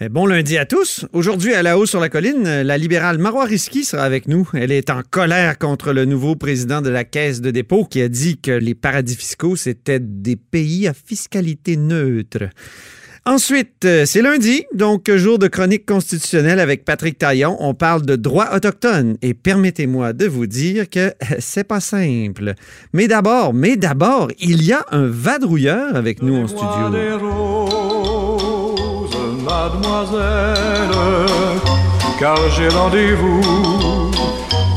Eh, bon lundi à tous. Aujourd'hui, à la haut sur la colline, la libérale Marois Risky sera avec nous. Elle est en colère contre le nouveau président de la Caisse de dépôt qui a dit que les paradis fiscaux, c'était des pays à fiscalité neutre. Ensuite, euh, c'est lundi, donc jour de chronique constitutionnelle avec Patrick Taillon. On parle de droits autochtones et permettez-moi de vous dire que c'est pas simple. Mais d'abord, mais d'abord, il y a un vadrouilleur avec nous en studio mademoiselle, car j'ai rendez-vous.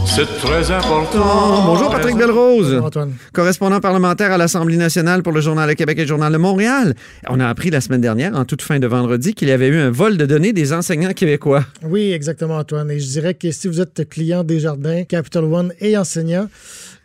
C'est très important. bonjour Patrick Belrose. Bonjour Antoine. Correspondant parlementaire à l'Assemblée nationale pour le Journal de Québec et le Journal de Montréal. On a appris la semaine dernière, en toute fin de vendredi, qu'il y avait eu un vol de données des enseignants québécois. Oui, exactement Antoine. Et je dirais que si vous êtes client des Jardins, Capital One et enseignant,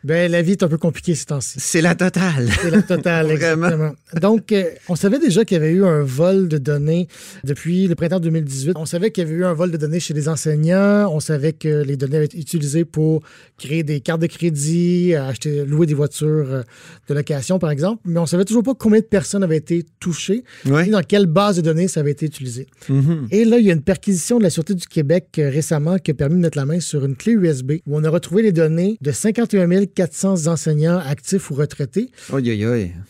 ben, la vie est un peu compliquée ces temps-ci. C'est la totale. C'est la totale, exactement. Donc, euh, on savait déjà qu'il y avait eu un vol de données depuis le printemps 2018. On savait qu'il y avait eu un vol de données chez les enseignants. On savait que les données avaient été utilisées pour créer des cartes de crédit, acheter, louer des voitures euh, de location, par exemple. Mais on savait toujours pas combien de personnes avaient été touchées et dans quelle base de données ça avait été utilisé. Mm-hmm. Et là, il y a une perquisition de la Sûreté du Québec euh, récemment qui a permis de mettre la main sur une clé USB où on a retrouvé les données de 51 000 400 enseignants actifs ou retraités.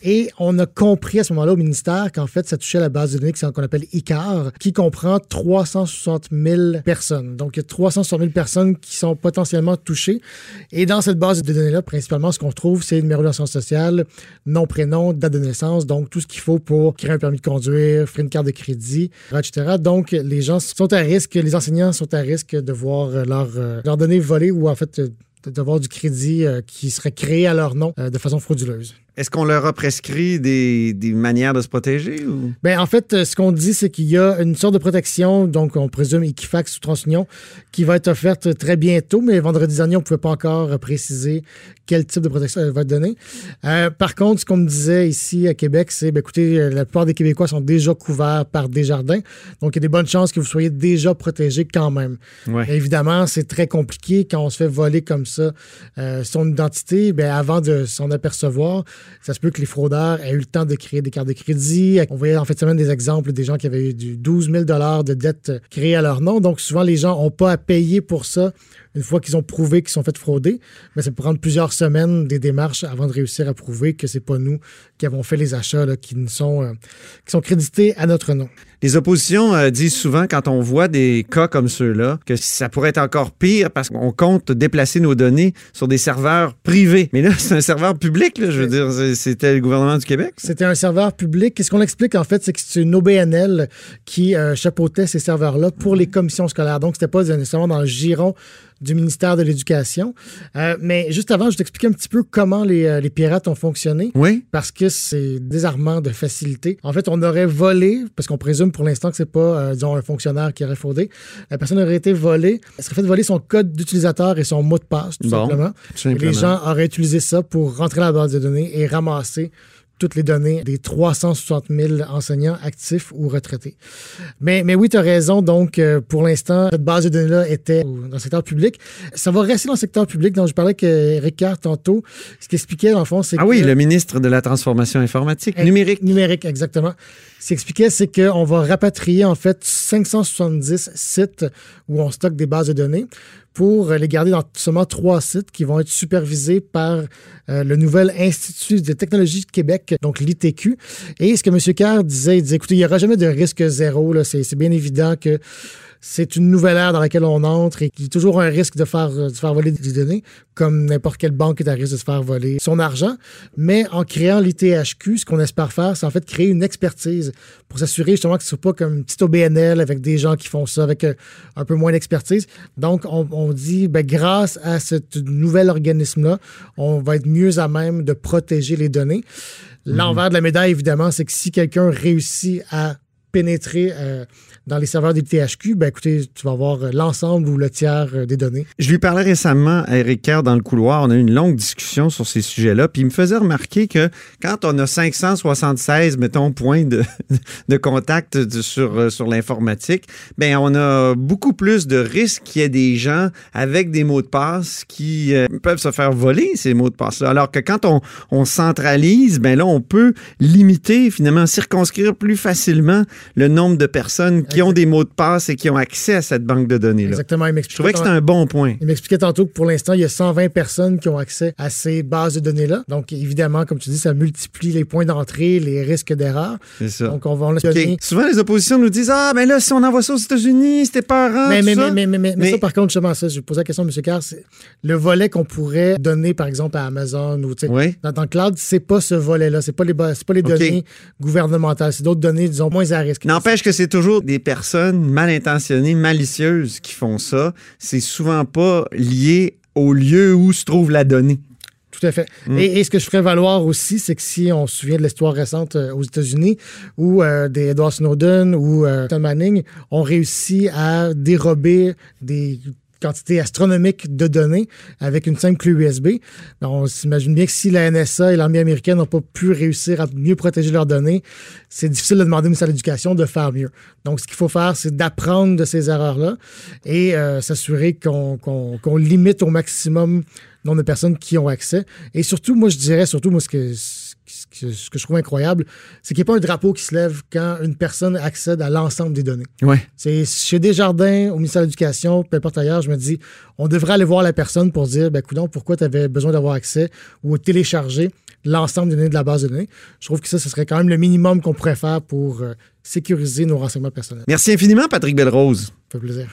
Et on a compris à ce moment-là au ministère qu'en fait, ça touchait la base de données qu'on appelle ICAR, qui comprend 360 000 personnes. Donc, il y a 360 000 personnes qui sont potentiellement touchées. Et dans cette base de données-là, principalement, ce qu'on trouve, c'est le numéro d'assurance sociale, nom, prénom, date de naissance, donc tout ce qu'il faut pour créer un permis de conduire, faire une carte de crédit, etc. Donc, les gens sont à risque, les enseignants sont à risque de voir leurs euh, données volées ou en fait d'avoir du crédit euh, qui serait créé à leur nom euh, de façon frauduleuse. Est-ce qu'on leur a prescrit des, manières de se protéger? Ou? Bien, en fait, euh, ce qu'on dit, c'est qu'il y a une sorte de protection, donc on présume Equifax ou TransUnion, qui va être offerte très bientôt, mais vendredi dernier, on ne pouvait pas encore préciser quel type de protection elle va être donnée. Euh, par contre, ce qu'on me disait ici à Québec, c'est, bien, écoutez, euh, la plupart des Québécois sont déjà couverts par Desjardins, donc il y a des bonnes chances que vous soyez déjà protégés quand même. Évidemment, c'est très compliqué quand on se fait voler comme ça son identité, bien, avant de s'en apercevoir, ça se peut que les fraudeurs aient eu le temps de créer des cartes de crédit. On voyait en fait semaine des exemples des gens qui avaient eu du 12 000 de dettes créées à leur nom. Donc souvent, les gens n'ont pas à payer pour ça une fois qu'ils ont prouvé qu'ils sont fait frauder. Mais ça peut prendre plusieurs semaines des démarches avant de réussir à prouver que c'est pas nous qui avons fait les achats qui, sont, euh, qui sont crédités à notre nom. Les oppositions euh, disent souvent, quand on voit des cas comme ceux-là, que ça pourrait être encore pire parce qu'on compte déplacer nos données sur des serveurs privés. Mais là, c'est un serveur public, je veux dire, c'était le gouvernement du Québec. C'était un serveur public. Qu'est-ce qu'on explique, en fait, c'est que c'est une OBNL qui euh, chapeautait ces serveurs-là pour les commissions scolaires. Donc, c'était pas nécessairement dans le giron du ministère de l'Éducation. Euh, mais juste avant, je t'explique un petit peu comment les, les, pirates ont fonctionné. Oui. Parce que c'est désarmant de facilité. En fait, on aurait volé, parce qu'on présume pour l'instant que c'est pas, euh, disons, un fonctionnaire qui aurait fraudé. La personne aurait été volée. Elle serait fait voler son code d'utilisateur et son mot de passe, tout simplement. les gens auraient utilisé ça pour rentrer dans la base de données et ramasser toutes les données des 360 000 enseignants actifs ou retraités. Mais, mais oui, tu as raison. Donc, euh, pour l'instant, cette base de données-là était dans le secteur public. Ça va rester dans le secteur public. Donc, je parlais que Ricard, tantôt, ce qu'il expliquait, dans le fond, c'est Ah oui, le ministre de la Transformation informatique, numérique. Numérique, exactement. Ce qu'il expliquait, c'est qu'on va rapatrier, en fait, 570 sites où on stocke des bases de données pour les garder dans seulement trois sites qui vont être supervisés par euh, le nouvel Institut de technologie de Québec, donc l'ITQ. Et ce que M. Kerr disait, il disait, écoutez, il n'y aura jamais de risque zéro. C'est bien évident que c'est une nouvelle ère dans laquelle on entre et qu'il y a toujours un risque de faire, de faire voler des données, comme n'importe quelle banque est à risque de se faire voler son argent. Mais en créant l'ITHQ, ce qu'on espère faire, c'est en fait créer une expertise pour s'assurer justement que ce ne soit pas comme une petite OBNL avec des gens qui font ça avec euh, un peu moins d'expertise. Donc, on, dit, ben, grâce à ce nouvel organisme-là, on va être mieux à même de protéger les données. L'envers de la médaille, évidemment, c'est que si quelqu'un réussit à pénétrer euh, dans les serveurs des THQ, ben écoutez, tu vas avoir euh, l'ensemble ou le tiers euh, des données. Je lui parlais récemment à Eric Kerr dans le couloir. On a eu une longue discussion sur ces sujets-là. Puis il me faisait remarquer que quand on a 576, mettons, points de, de contact sur, sur l'informatique, ben on a beaucoup plus de risques qu'il y ait des gens avec des mots de passe qui peuvent se faire voler ces mots de passe-là. Alors que quand on, on centralise, ben là, on peut limiter, finalement, circonscrire plus facilement le nombre de personnes qui ont des mots de passe et qui ont accès à cette banque de données-là. Exactement. Il Je trouvais que c'était un bon point. il m'expliquait tantôt que pour l'instant, il y a 120 personnes qui ont accès à ces bases de données-là. Donc, évidemment, comme tu dis, ça multiplie les points d'entrée, les risques d'erreur. C'est ça. Donc, on va en OK. donner. Souvent, les oppositions nous disent Ah, mais là, si on envoie ça aux États-Unis, c'était peurant. Mais, tout mais, ça. mais, mais, mais, mais Mais- ça, par contre, justement, ça, je posais la question à M. Carr, le volet qu'on pourrait donner, par exemple, à Amazon ou tu sais, Oui. dans, dans le cloud, c'est pas ce volet-là. C'est pas les, pas les données gouvernementales. C'est d'autres données, disons, moins à risque. N'empêche que c'est toujours des personnes mal intentionnées, malicieuses qui font ça. C'est souvent pas lié au lieu où se trouve la donnée. Tout à fait. Mm. Et, et ce que je ferais valoir aussi, c'est que si on se souvient de l'histoire récente euh, aux États-Unis, où euh, des Edward Snowden ou euh, Tom Manning ont réussi à dérober des quantités astronomiques de données avec une simple clé USB. On s'imagine bien que si la NSA et l'armée américaine n'ont pas pu réussir à mieux protéger leurs données, c'est difficile de demander au ministère de l'Éducation de faire mieux. Donc, ce qu'il faut faire, c'est d'apprendre de ces erreurs-là et euh, s'assurer qu'on limite au maximum le nombre de personnes qui ont accès. Et surtout, moi, je dirais, surtout, moi, ce que, ce que, je trouve incroyable, c'est qu'il n'y a pas un drapeau qui se lève quand une personne accède à l'ensemble des données. Ouais. C'est chez Desjardins, au ministère de l'Éducation, peu importe ailleurs, je me dis, on devrait aller voir la personne pour dire, ben, coudonc, pourquoi tu avais besoin d'avoir accès ou télécharger l'ensemble des données de la base de données. Je trouve que ça, ce serait quand même le minimum qu'on pourrait faire pour euh, sécuriser nos renseignements personnels. Merci infiniment, Patrick Belrose. Ça fait plaisir.